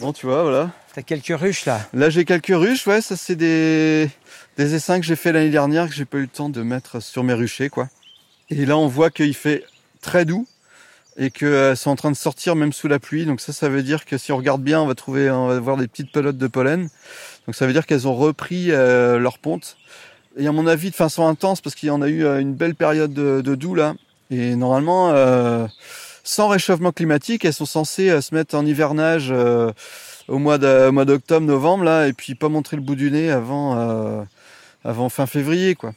Bon, tu vois, voilà. T'as quelques ruches là. Là, j'ai quelques ruches, ouais, ça c'est des, des essaims que j'ai fait l'année dernière que j'ai pas eu le temps de mettre sur mes ruchers, quoi. Et là, on voit qu'il fait très doux et qu'elles sont en train de sortir même sous la pluie. Donc ça, ça veut dire que si on regarde bien, on va trouver, on va voir des petites pelotes de pollen. Donc ça veut dire qu'elles ont repris euh, leur ponte. Et à mon avis, de façon intense, parce qu'il y en a eu euh, une belle période de, de doux là. Et normalement, euh, sans réchauffement climatique, elles sont censées euh, se mettre en hivernage euh, au mois de- au mois d'octobre, novembre là, et puis pas montrer le bout du nez avant, euh, avant fin février, quoi.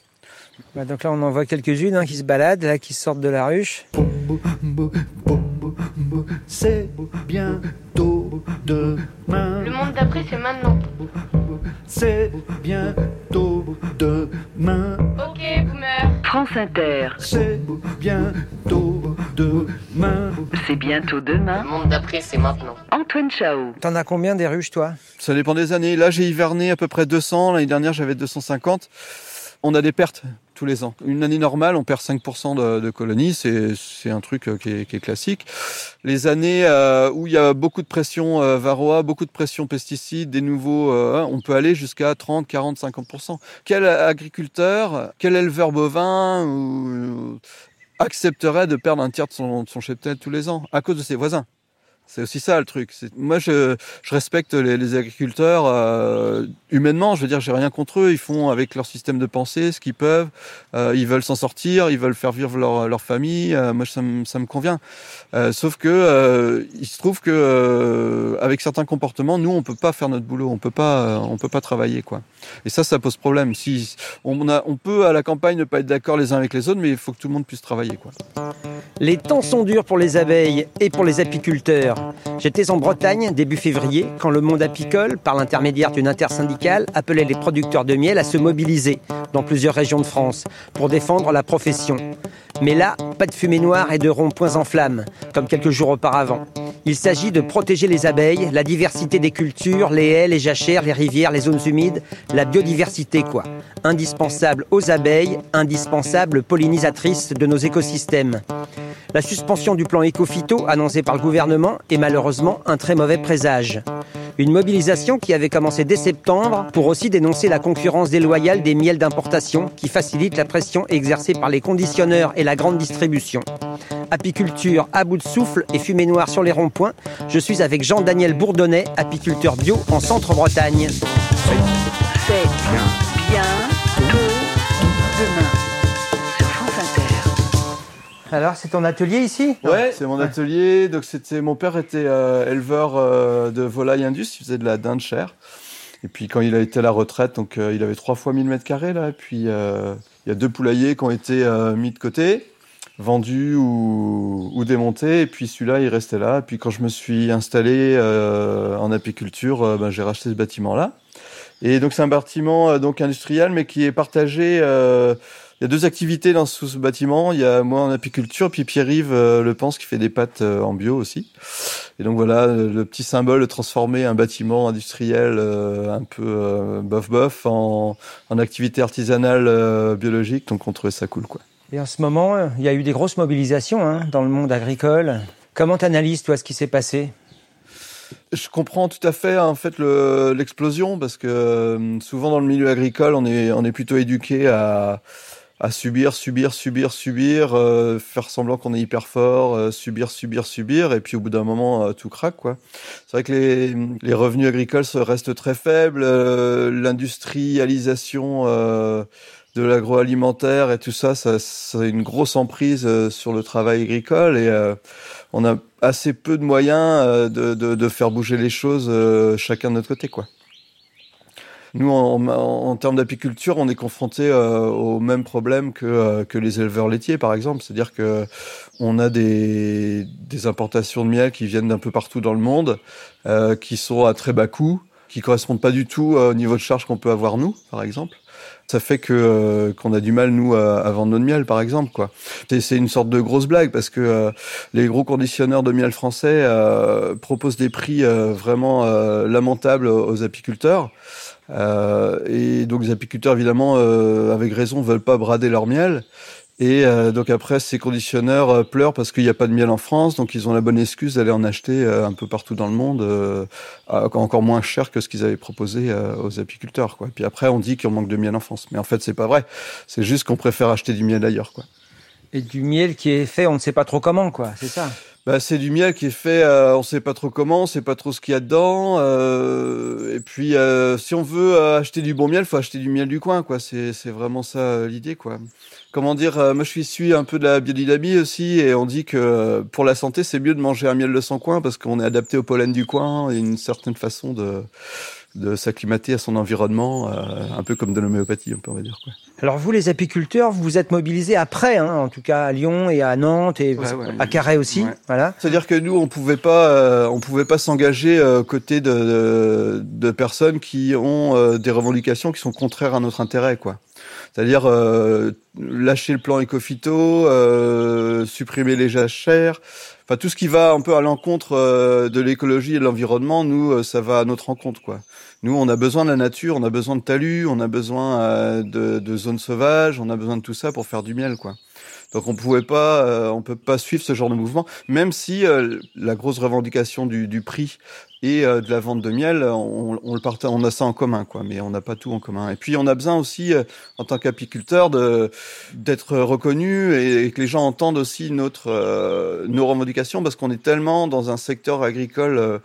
Bah, donc là, on en voit quelques-unes hein, qui se baladent, là, qui sortent de la ruche. C'est bientôt demain. Le monde d'après, c'est maintenant. C'est bientôt demain. Ok, boomer. France Inter, C'est bientôt demain. c'est bientôt demain. Le monde d'après, c'est maintenant. Antoine Chao. T'en as combien des ruches, toi? Ça dépend des années. Là, j'ai hiverné à peu près 200. L'année dernière, j'avais 250. On a des pertes tous les ans. Une année normale, on perd 5% de, colonies. C'est, un truc euh, qui est, classique. Les années euh, où il y a beaucoup de pression euh, varroa, beaucoup de pression pesticides, des nouveaux, euh, on peut aller jusqu'à 30, 40, 50%. Quel agriculteur, quel éleveur bovin accepterait de perdre un tiers de son, de cheptel tous les ans à cause de ses voisins? C'est aussi ça le truc. Moi, je, respecte les, agriculteurs humainement. Je veux dire, j'ai rien contre eux. Ils font avec leur système de pensée ce qu'ils peuvent. Euh, ils veulent s'en sortir. Ils veulent faire vivre leur, leur famille. Euh, moi, ça me, convient. Euh, sauf que il se trouve que avec certains comportements, nous, on peut pas faire notre boulot. On peut pas, on peut pas travailler quoi. Et ça, ça pose problème. Si on a, on peut à la campagne ne pas être d'accord les uns avec les autres, mais il faut que tout le monde puisse travailler quoi. Les temps sont durs pour les abeilles et pour les apiculteurs. J'étais en Bretagne début février quand le monde apicole, par l'intermédiaire d'une intersyndicale, appelait les producteurs de miel à se mobiliser dans plusieurs régions de France pour défendre la profession. Mais là, pas de fumée noire et de ronds-points en flammes, comme quelques jours auparavant. Il s'agit de protéger les abeilles, la diversité des cultures, les haies, les jachères, les rivières, les zones humides, la biodiversité quoi. Indispensable aux abeilles, indispensable pollinisatrice de nos écosystèmes. La suspension du plan éco-phyto annoncé par le gouvernement est malheureusement un très mauvais présage. Une mobilisation qui avait commencé dès septembre pour aussi dénoncer la concurrence déloyale des miels d'importation qui facilite la pression exercée par les conditionneurs et la grande distribution. Apiculture à bout de souffle et fumée noire sur les ronds-points, je suis avec Jean-Daniel Bourdonnais, apiculteur bio en Centre-Bretagne. C'est demain. Alors, c'est ton atelier ici? Ouais, c'est mon atelier. Donc c'était mon père était euh, éleveur euh, de volailles indus, il faisait de la dinde chair. Et puis quand il a été à la retraite, donc euh, il avait trois fois 1000 mètres carrés là. Et puis euh, il y a deux poulaillers qui ont été euh, mis de côté, vendus ou, ou démontés. Et puis celui-là, il restait là. Et puis quand je me suis installé euh, en apiculture, euh, ben, j'ai racheté ce bâtiment là. Et donc c'est un bâtiment euh, donc industriel, mais qui est partagé. euh, il y a deux activités dans ce, bâtiment. Il y a moi en apiculture, puis Pierre-Yves euh, Le Pense qui fait des pâtes en bio aussi. Et donc voilà, le, petit symbole de transformer un bâtiment industriel un peu euh, bof-bof en, en activité artisanale biologique. Donc on trouvait ça cool, quoi. Et en ce moment, il y a eu des grosses mobilisations hein, dans le monde agricole. Comment t'analyses, toi, ce qui s'est passé? Je comprends tout à fait en fait le- l'explosion parce que euh, souvent dans le milieu agricole, on est plutôt éduqué à subir, subir, subir, subir, euh, faire semblant qu'on est hyper fort, euh, subir, subir, subir, et puis au bout d'un moment, tout craque. C'est vrai que les, revenus agricoles restent très faibles, l'industrialisation de l'agroalimentaire et tout ça, ça, a une grosse emprise euh, sur le travail agricole, et euh, on a assez peu de moyens euh, de, faire bouger les choses chacun de notre côté, quoi. Nous, en, termes d'apiculture, on est confronté euh, au même problème que, que les éleveurs laitiers, par exemple. C'est-à-dire que on a des, des importations de miel qui viennent d'un peu partout dans le monde, qui sont à très bas coût, qui correspondent pas du tout au niveau de charge qu'on peut avoir nous, par exemple. Ça fait que euh, qu'on a du mal nous à, vendre notre miel, par exemple, quoi. C'est- une sorte de grosse blague parce que euh, les gros conditionneurs de miel français euh, proposent des prix euh, vraiment euh, lamentables aux apiculteurs. Euh, et donc les apiculteurs, évidemment, avec raison, veulent pas brader leur miel. Et euh, donc après, ces conditionneurs euh, pleurent parce qu'il n'y a pas de miel en France, donc ils ont la bonne excuse d'aller en acheter euh, un peu partout dans le monde, euh, encore moins cher que ce qu'ils avaient proposé aux apiculteurs. Quoi. Puis après, on dit qu'on manque de miel en France, mais en fait, c'est pas vrai. C'est juste qu'on préfère acheter du miel ailleurs. Et du miel qui est fait, on ne sait pas trop comment, quoi. C'est ça? Bah, c'est du miel qui est fait, euh, on sait pas trop comment, on sait pas trop ce qu'il y a dedans. euh, et puis, euh, si on veut euh, acheter du bon miel, faut acheter du miel du coin, quoi. C'est, vraiment ça l'idée, quoi. Comment dire Moi, je suis un peu de la biodynamie aussi, et on dit que pour la santé, c'est mieux de manger un miel de son coin parce qu'on est adapté au pollen du coin et une certaine façon de de s'acclimater à son environnement, un peu comme de l'homéopathie, on peut dire. Quoi. Alors vous, les apiculteurs, vous vous êtes mobilisés après, hein, en tout cas à Lyon et à Nantes et Ouais, ouais. à Carhaix aussi. Ouais. Voilà. C'est-à-dire que nous, on pouvait pas, euh, on pouvait pas s'engager euh, aux côtés de, de, de personnes qui ont euh, des revendications qui sont contraires à notre intérêt, quoi. C'est-à-dire euh, lâcher le plan éco-phyto, euh, supprimer les jachères, enfin tout ce qui va un peu à l'encontre euh, de l'écologie et de l'environnement, nous, euh, ça va à notre encontre, quoi. Nous, on a besoin de la nature, on a besoin de talus, on a besoin euh, de, de zones sauvages, on a besoin de tout ça pour faire du miel, quoi. Donc on pouvait pas, euh, on peut pas suivre ce genre de mouvement, même si euh, la grosse revendication du, du prix et euh, de la vente de miel, on, on le partage, on a ça en commun, quoi. Mais on n'a pas tout en commun. Et puis on a besoin aussi, euh, en tant qu'apiculteur, de d'être reconnu et, que les gens entendent aussi notre euh, nos revendications, parce qu'on est tellement dans un secteur agricole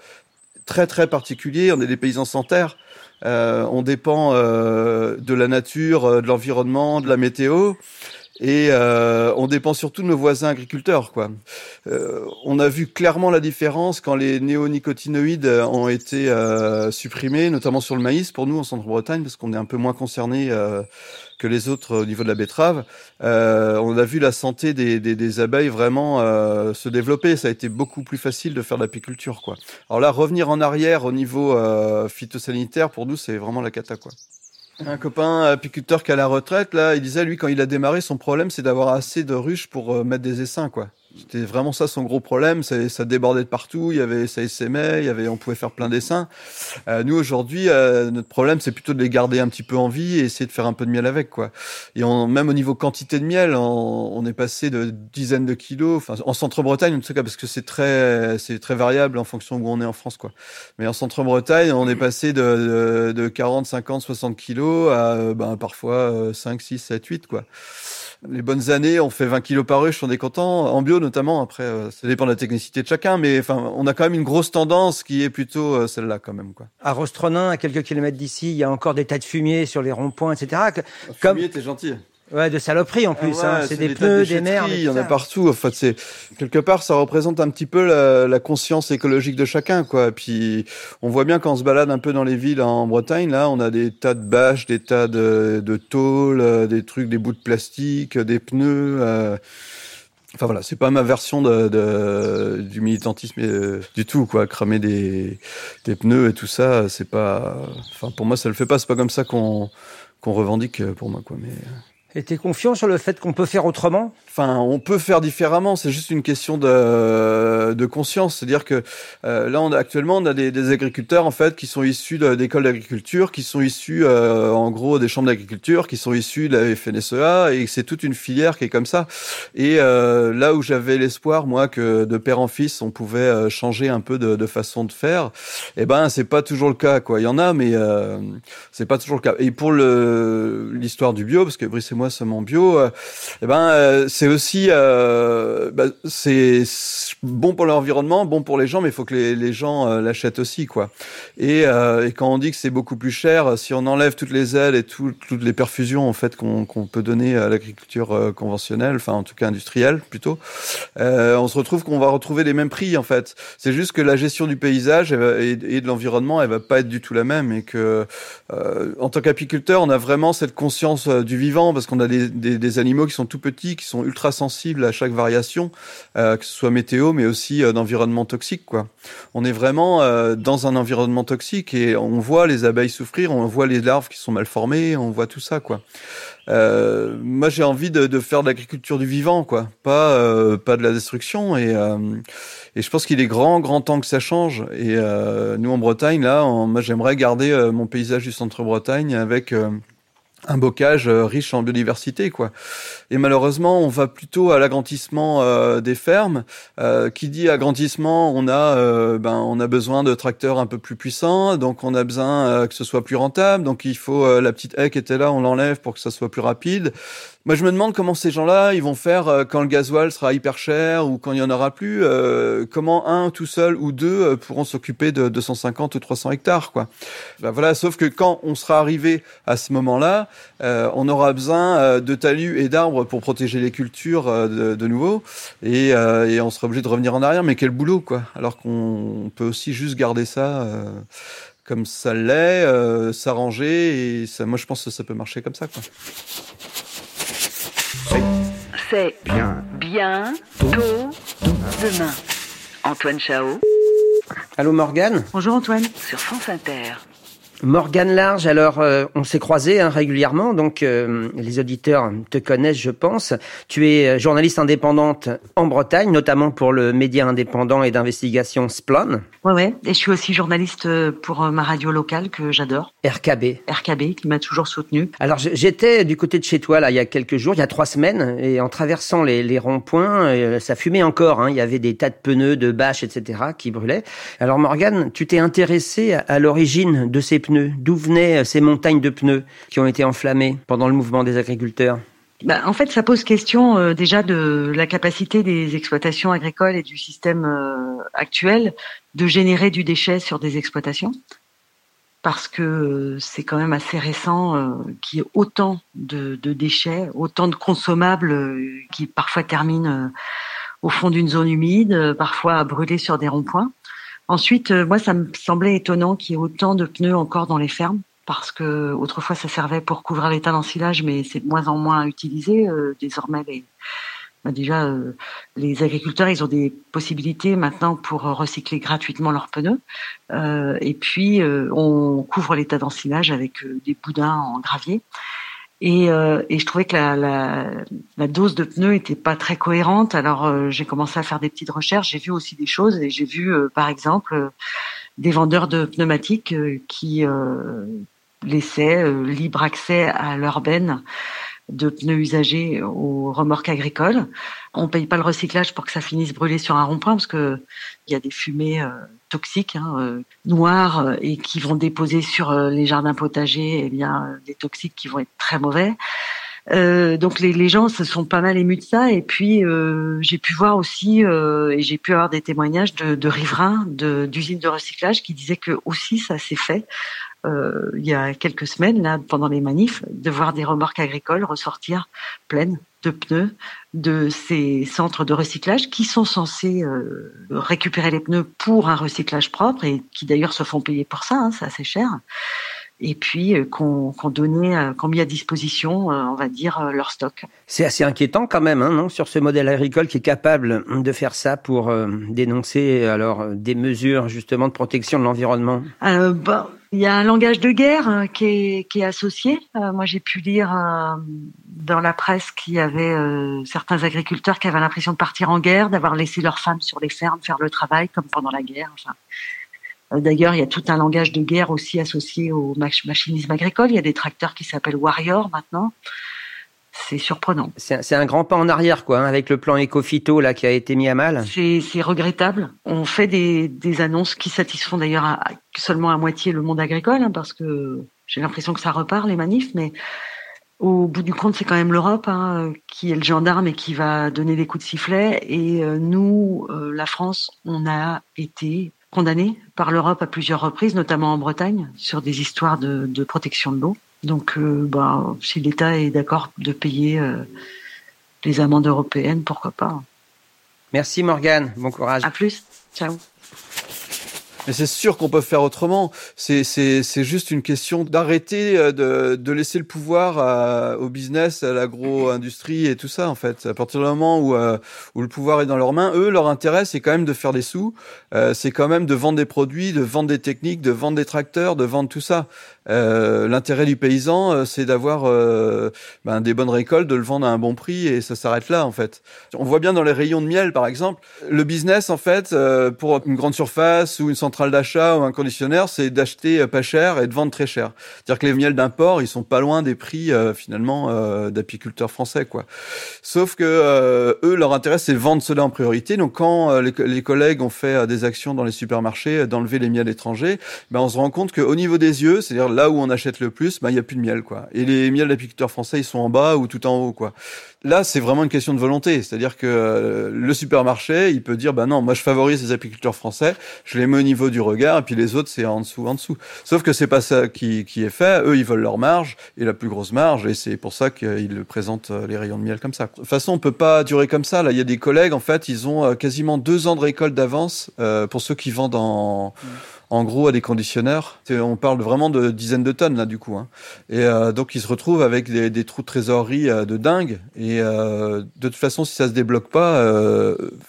très très particulier. On est des paysans sans terre. Euh, on dépend euh, de la nature, euh, de l'environnement, de la météo. Et euh, on dépend surtout de nos voisins agriculteurs. Quoi. Euh, on a vu clairement la différence quand les néonicotinoïdes ont été euh, supprimés, notamment sur le maïs, pour nous en Centre-Bretagne, parce qu'on est un peu moins concernés euh, que les autres au niveau de la betterave. Euh, on a vu la santé des, des, des abeilles vraiment euh, se développer. Ça a été beaucoup plus facile de faire de l'apiculture. Quoi. Alors là, revenir en arrière au niveau phytosanitaire, pour nous, c'est vraiment la cata. Quoi. Un copain apiculteur qui est à la retraite, là, il disait, lui, quand il a démarré, son problème, c'est d'avoir assez de ruches pour euh, mettre des essaims, quoi. C'était vraiment ça son gros problème, ça, ça débordait de partout, il y avait, ça essaimait, il y avait, on pouvait faire plein d'essaims. Euh, nous, aujourd'hui, euh, notre problème, c'est plutôt de les garder un petit peu en vie et essayer de faire un peu de miel avec, quoi. Et on, même au niveau quantité de miel, on, on est passé de dizaines de kilos, enfin, en Centre-Bretagne, en tout cas, parce que c'est très, c'est très variable en fonction où on est en France, quoi. Mais en Centre-Bretagne, on est passé de, de, de 40, 50, 60 kilos à ben, parfois euh, 5, 6, 7, 8, quoi. Les bonnes années, on fait 20 kilos par ruche, on est content. En bio notamment, après, euh, ça dépend de la technicité de chacun, mais enfin, on a quand même une grosse tendance qui est plutôt euh, celle-là quand même, quoi. À Rostronin, à quelques kilomètres d'ici, il y a encore des tas de fumier sur les ronds-points, etc. Comme- Fumier, t'es gentil. Ouais, de saloperies en plus. Ah ouais, hein. C'est des tas de pneus, des merdes. Il y en a partout. En fait, c'est quelque part, ça représente un petit peu la, la conscience écologique de chacun, quoi. Puis on voit bien quand on se balade un peu dans les villes en Bretagne, là, on a des tas de bâches, des tas de, de tôles, euh, des trucs, des bouts de plastique, euh, des pneus. euh, Enfin voilà, c'est pas ma version de, de- du militantisme euh, du tout, quoi. Cramer des, des pneus et tout ça, c'est pas. Enfin, pour moi, ça le fait pas. C'est pas comme ça qu'on qu'on revendique pour moi, quoi. Mais Et t'es confiant sur le fait qu'on peut faire autrement? Enfin, on peut faire différemment. C'est juste une question de, de conscience. C'est-à-dire que euh, là, actuellement, on a des, agriculteurs en fait qui sont issus d'écoles d'agriculture, qui sont issus euh, en gros des chambres d'agriculture, qui sont issus de la FNSEA, et c'est toute une filière qui est comme ça. Et euh, là où j'avais l'espoir, moi, que de père en fils, on pouvait changer un peu de, façon de faire, eh ben, c'est pas toujours le cas. Quoi, il y en a, mais c'est pas toujours le cas. Et pour l'histoire du bio, parce que Brice et moi en bio, euh, eh ben, euh, c'est aussi euh, bah, c'est bon pour l'environnement, bon pour les gens, mais il faut que les, gens euh, l'achètent aussi, quoi. Et, quand on dit que c'est beaucoup plus cher, si on enlève toutes les aides et tout- toutes les perfusions en fait qu'on peut donner à l'agriculture conventionnelle, enfin en tout cas industrielle plutôt, on se retrouve qu'on va retrouver les mêmes prix en fait. C'est juste que la gestion du paysage et, de l'environnement, elle va pas être du tout la même et que en tant qu'apiculteur, on a vraiment cette conscience du vivant parce qu'on a des, animaux qui sont tout petits, qui sont ultra sensibles à chaque variation, euh, que ce soit météo, mais aussi euh, d'environnement toxique. On est vraiment euh, dans un environnement toxique et on voit les abeilles souffrir, on voit les larves qui sont mal formées, on voit tout ça. Moi, j'ai envie de, faire de l'agriculture du vivant, pas de la destruction. Et, je pense qu'il est grand, grand temps que ça change. Et nous, en Bretagne, là, moi, j'aimerais garder mon paysage du centre-Bretagne avec euh, un bocage euh, riche en biodiversité quoi. Et malheureusement, on va plutôt à l'agrandissement euh, des fermes. Euh, qui dit agrandissement, on a euh, ben on a besoin de tracteurs un peu plus puissants, donc on a besoin euh, que ce soit plus rentable. Donc il faut la petite haie qui était là, on l'enlève pour que ça soit plus rapide. Moi, je me demande comment ces gens-là, ils vont faire euh, quand le gasoil sera hyper cher ou quand il y en aura plus. euh, comment un tout seul ou deux euh, pourront s'occuper de 250 ou 300 hectares, quoi. Ben voilà. Sauf que quand on sera arrivé à ce moment-là, euh, on aura besoin euh, de talus et d'arbres pour protéger les cultures euh, de, de nouveau, et, et on sera obligé de revenir en arrière. Mais quel boulot, quoi Alors qu'on peut aussi juste garder ça. comme ça l'est, euh, s'arranger et ça, moi je pense que ça peut marcher comme ça quoi. C'est Bien. bien tôt demain. Antoine Chao Allô Morgane? Bonjour Antoine. sur France Inter. Morgane Large, alors euh, on s'est croisés hein, régulièrement, donc euh, les auditeurs te connaissent, je pense. Tu es euh, journaliste indépendante en Bretagne, notamment pour le média indépendant et d'investigation Splon, Ouais, ouais. Et je suis aussi journaliste pour ma radio locale que j'adore, RKB. RKB, qui m'a toujours soutenu. Alors j'étais du côté de chez toi là il y a quelques jours, il y a trois semaines, et en traversant les, les ronds-points, ça fumait encore. hein. il y avait des tas de pneus, de bâches, etc. qui brûlaient. Alors Morgane, tu t'es intéressé à, à l'origine de ces pneus. D'où venaient euh, ces montagnes de pneus qui ont été enflammées pendant le mouvement des agriculteurs Bah, en fait, ça pose question euh, déjà de la capacité des exploitations agricoles et du système euh, actuel de générer du déchet sur des exploitations. Parce que c'est quand même assez récent qu'il y ait autant de, de déchets, autant de consommables qui parfois terminent au fond d'une zone humide, parfois à brûler sur des ronds-points. Ensuite, euh, moi, ça me semblait étonnant qu'il y ait autant de pneus encore dans les fermes parce que autrefois ça servait pour couvrir l'état d'ensilage, mais c'est de moins en moins utilisé. Euh, désormais, les, bah, déjà, euh, les agriculteurs, ils ont des possibilités maintenant pour recycler gratuitement leurs pneus. Et puis, on couvre l'état d'ensilage avec des boudins en gravier. Et, euh, et je trouvais que la, la, la dose de pneus était pas très cohérente. Alors euh, j'ai commencé à faire des petites recherches. J'ai vu aussi des choses et j'ai vu, euh, par exemple, euh, des vendeurs de pneumatiques euh, qui euh, laissaient libre accès à leur de pneus usagés aux remorques agricoles. On paye pas le recyclage pour que ça finisse brûlé sur un rond-point parce que il y a des fumées euh, toxiques, hein, euh, noires euh, et qui vont déposer sur les jardins potagers, eh bien des toxiques qui vont être très mauvais. Euh, donc les, les gens se sont pas mal émus de ça. Et puis euh, j'ai pu voir aussi euh, et j'ai pu avoir des témoignages de, de riverains de- d'usines de, recyclage qui disaient que aussi ça s'est fait euh, il y a quelques semaines là pendant les manifs de voir des remorques agricoles ressortir pleines de pneus de ces centres de recyclage qui sont censés euh, récupérer les pneus pour un recyclage propre et qui d'ailleurs se font payer pour ça, hein, c'est assez cher et puis euh, qu'on qu'on donnait, euh, qu'on mis à disposition, euh, on va dire, leur stock. C'est assez inquiétant quand même, hein, non, sur ce modèle agricole qui est capable de faire ça pour euh, dénoncer alors des mesures justement de protection de l'environnement? Euh, bah, il y a un langage de guerre euh, qui, est, qui est associé. Euh, moi, j'ai pu lire dans la presse qu'il y avait certains agriculteurs qui avaient l'impression de partir en guerre, d'avoir laissé leurs femmes sur les fermes faire le travail, comme pendant la guerre. Enfin, D'ailleurs, il y a tout un langage de guerre aussi associé au mach- machinisme agricole. Il y a des tracteurs qui s'appellent Warrior maintenant. C'est surprenant. C'est un- grand pas en arrière, quoi, hein, avec le plan éco-phyto là qui a été mis à mal. C'est regrettable. On fait des, des annonces qui satisfont d'ailleurs seulement à moitié le monde agricole, hein, parce que j'ai l'impression que ça repart les manifs, mais au bout du compte, c'est quand même l'Europe hein, qui est le gendarme et qui va donner des coups de sifflet. Et euh, nous, euh, la France, on a été condamnés par l'Europe à plusieurs reprises, notamment en Bretagne, sur des histoires de, de protection de l'eau. Donc, euh, bah, si l'État est d'accord de payer euh, les amendes européennes, pourquoi pas Merci Morgane, bon courage. À plus. Ciao. Mais c'est sûr qu'on peut faire autrement. C'est c'est c'est juste une question d'arrêter euh, de de laisser le pouvoir à- au business, à l'agro-industrie et tout ça en fait. À partir du moment où euh, où le pouvoir est dans leurs mains, eux leur intérêt c'est quand même de faire des sous. Euh, c'est quand même de vendre des produits, de vendre des techniques, de vendre des tracteurs, de vendre tout ça. Euh, L'intérêt du paysan, euh, c'est d'avoir euh, ben, des bonnes récoltes, de le vendre à un bon prix et ça s'arrête là en fait. On voit bien dans les rayons de miel par exemple, le business en fait euh, pour une grande surface ou une centrale d'achat ou un conditionneur, c'est d'acheter euh, pas cher et de vendre très cher. C'est-à-dire que les miels d'import, ils sont pas loin des prix finalement d'apiculteurs français, quoi. Sauf que eux, leur intérêt, c'est vendre cela en priorité. Donc quand les, les collègues ont fait des actions dans les supermarchés d'enlever les miels étrangers, ben on se rend compte qu'au niveau des yeux, c'est-à-dire là où on achète le plus, ben il y a plus de miel, quoi. Et les miels d'apiculteurs français, ils sont en bas ou tout en haut, quoi. Là, c'est vraiment une question de volonté. C'est-à-dire que euh, le supermarché, il peut dire, bah non, moi je favorise les apiculteurs français, je les mets au niveau du regard, et puis les autres, c'est en dessous, en dessous. Sauf que c'est pas ça qui, qui est fait. Eux, ils veulent leur marge, et la plus grosse marge, et c'est pour ça qu'ils présentent euh, les rayons de miel comme ça. De toute façon, on peut pas durer comme ça. Là, il y a des collègues, en fait, ils ont euh, quasiment deux ans de récolte d'avance pour ceux qui vendent en... En gros, à des conditionneurs, on parle vraiment de dizaines de tonnes là du coup. Hein. Et euh, donc ils se retrouvent avec des, trous de trésorerie euh, de dingue. Et euh, de toute façon, si ça se débloque pas,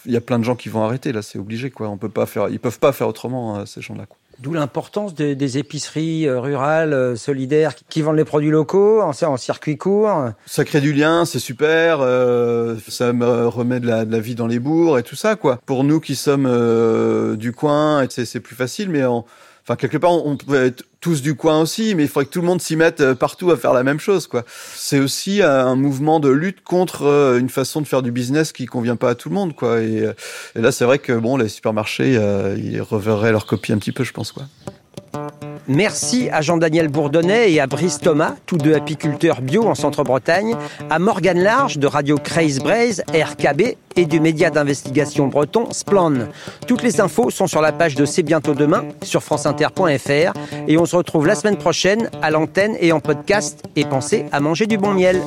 il y a plein de gens qui vont arrêter. Là, c'est obligé quoi. On peut pas faire, ils peuvent pas faire autrement ces gens-là. D'où l'importance de- des épiceries euh, rurales euh, solidaires qui- vendent les produits locaux en, en circuit court. Ça crée du lien, c'est super. euh, ça me remet de la, de la vie dans les bourgs et tout ça quoi. Pour nous qui sommes euh, du coin, c'est plus facile. Mais on, enfin quelque part, on peut être tous du coin aussi, mais il faudrait que tout le monde s'y mette euh, partout à faire la même chose quoi. C'est aussi euh, un mouvement de lutte contre euh, une façon de faire du business qui convient pas à tout le monde quoi. Et, là, c'est vrai que bon, les supermarchés, ils reverraient leur copie un petit peu, je pense quoi. Merci à Jean-Daniel Bourdonnais et à Brice Thomas, tous deux apiculteurs bio en Centre-Bretagne, à Morgane Large de Radio Craze Braze, RKB et du média d'investigation breton Splan. Toutes les infos sont sur la page de C'est bientôt demain sur franceinter.fr et on se retrouve la semaine prochaine à l'antenne et en podcast et pensez à manger du bon miel.